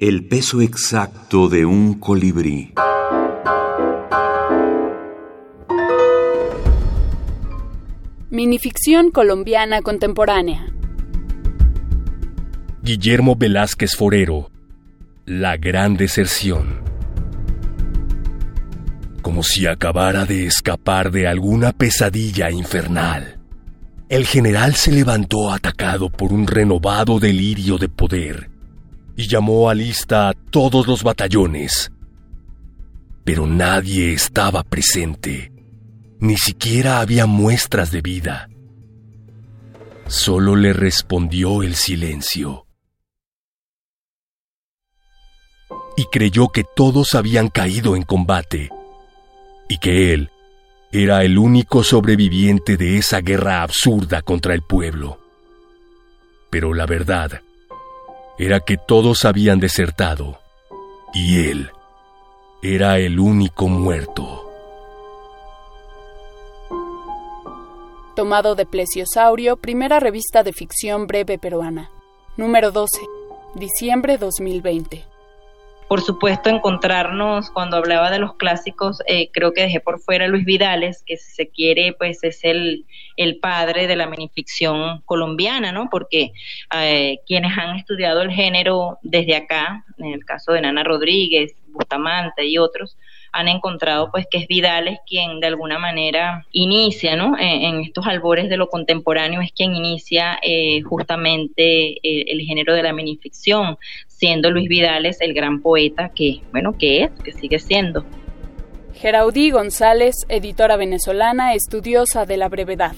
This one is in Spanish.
El peso exacto de un colibrí. Minificción colombiana contemporánea. Guillermo Velázquez Forero. La gran deserción. Como si acabara de escapar de alguna pesadilla infernal. El general se levantó atacado por un renovado delirio de poder y llamó a lista a todos los batallones. Pero nadie estaba presente ni siquiera había muestras de vida. Solo le respondió el silencio. Y creyó que todos habían caído en combate, y que él era el único sobreviviente de esa guerra absurda contra el pueblo. Pero la verdad era que todos habían desertado, y él era el único muerto. tomado de Plesiosaurio, primera revista de ficción breve peruana. Número 12, diciembre 2020. Por supuesto, encontrarnos cuando hablaba de los clásicos, eh, creo que dejé por fuera a Luis Vidales, que si se quiere, pues es el, el padre de la minificción colombiana, ¿no? Porque eh, quienes han estudiado el género desde acá, en el caso de Nana Rodríguez, Bustamante y otros, han encontrado pues que es Vidales quien de alguna manera inicia, ¿no? En, estos albores de lo contemporáneo es quien inicia eh, justamente el, el, género de la minificción, siendo Luis Vidales el gran poeta que, bueno, que es, que sigue siendo. Geraudí González, editora venezolana, estudiosa de la brevedad.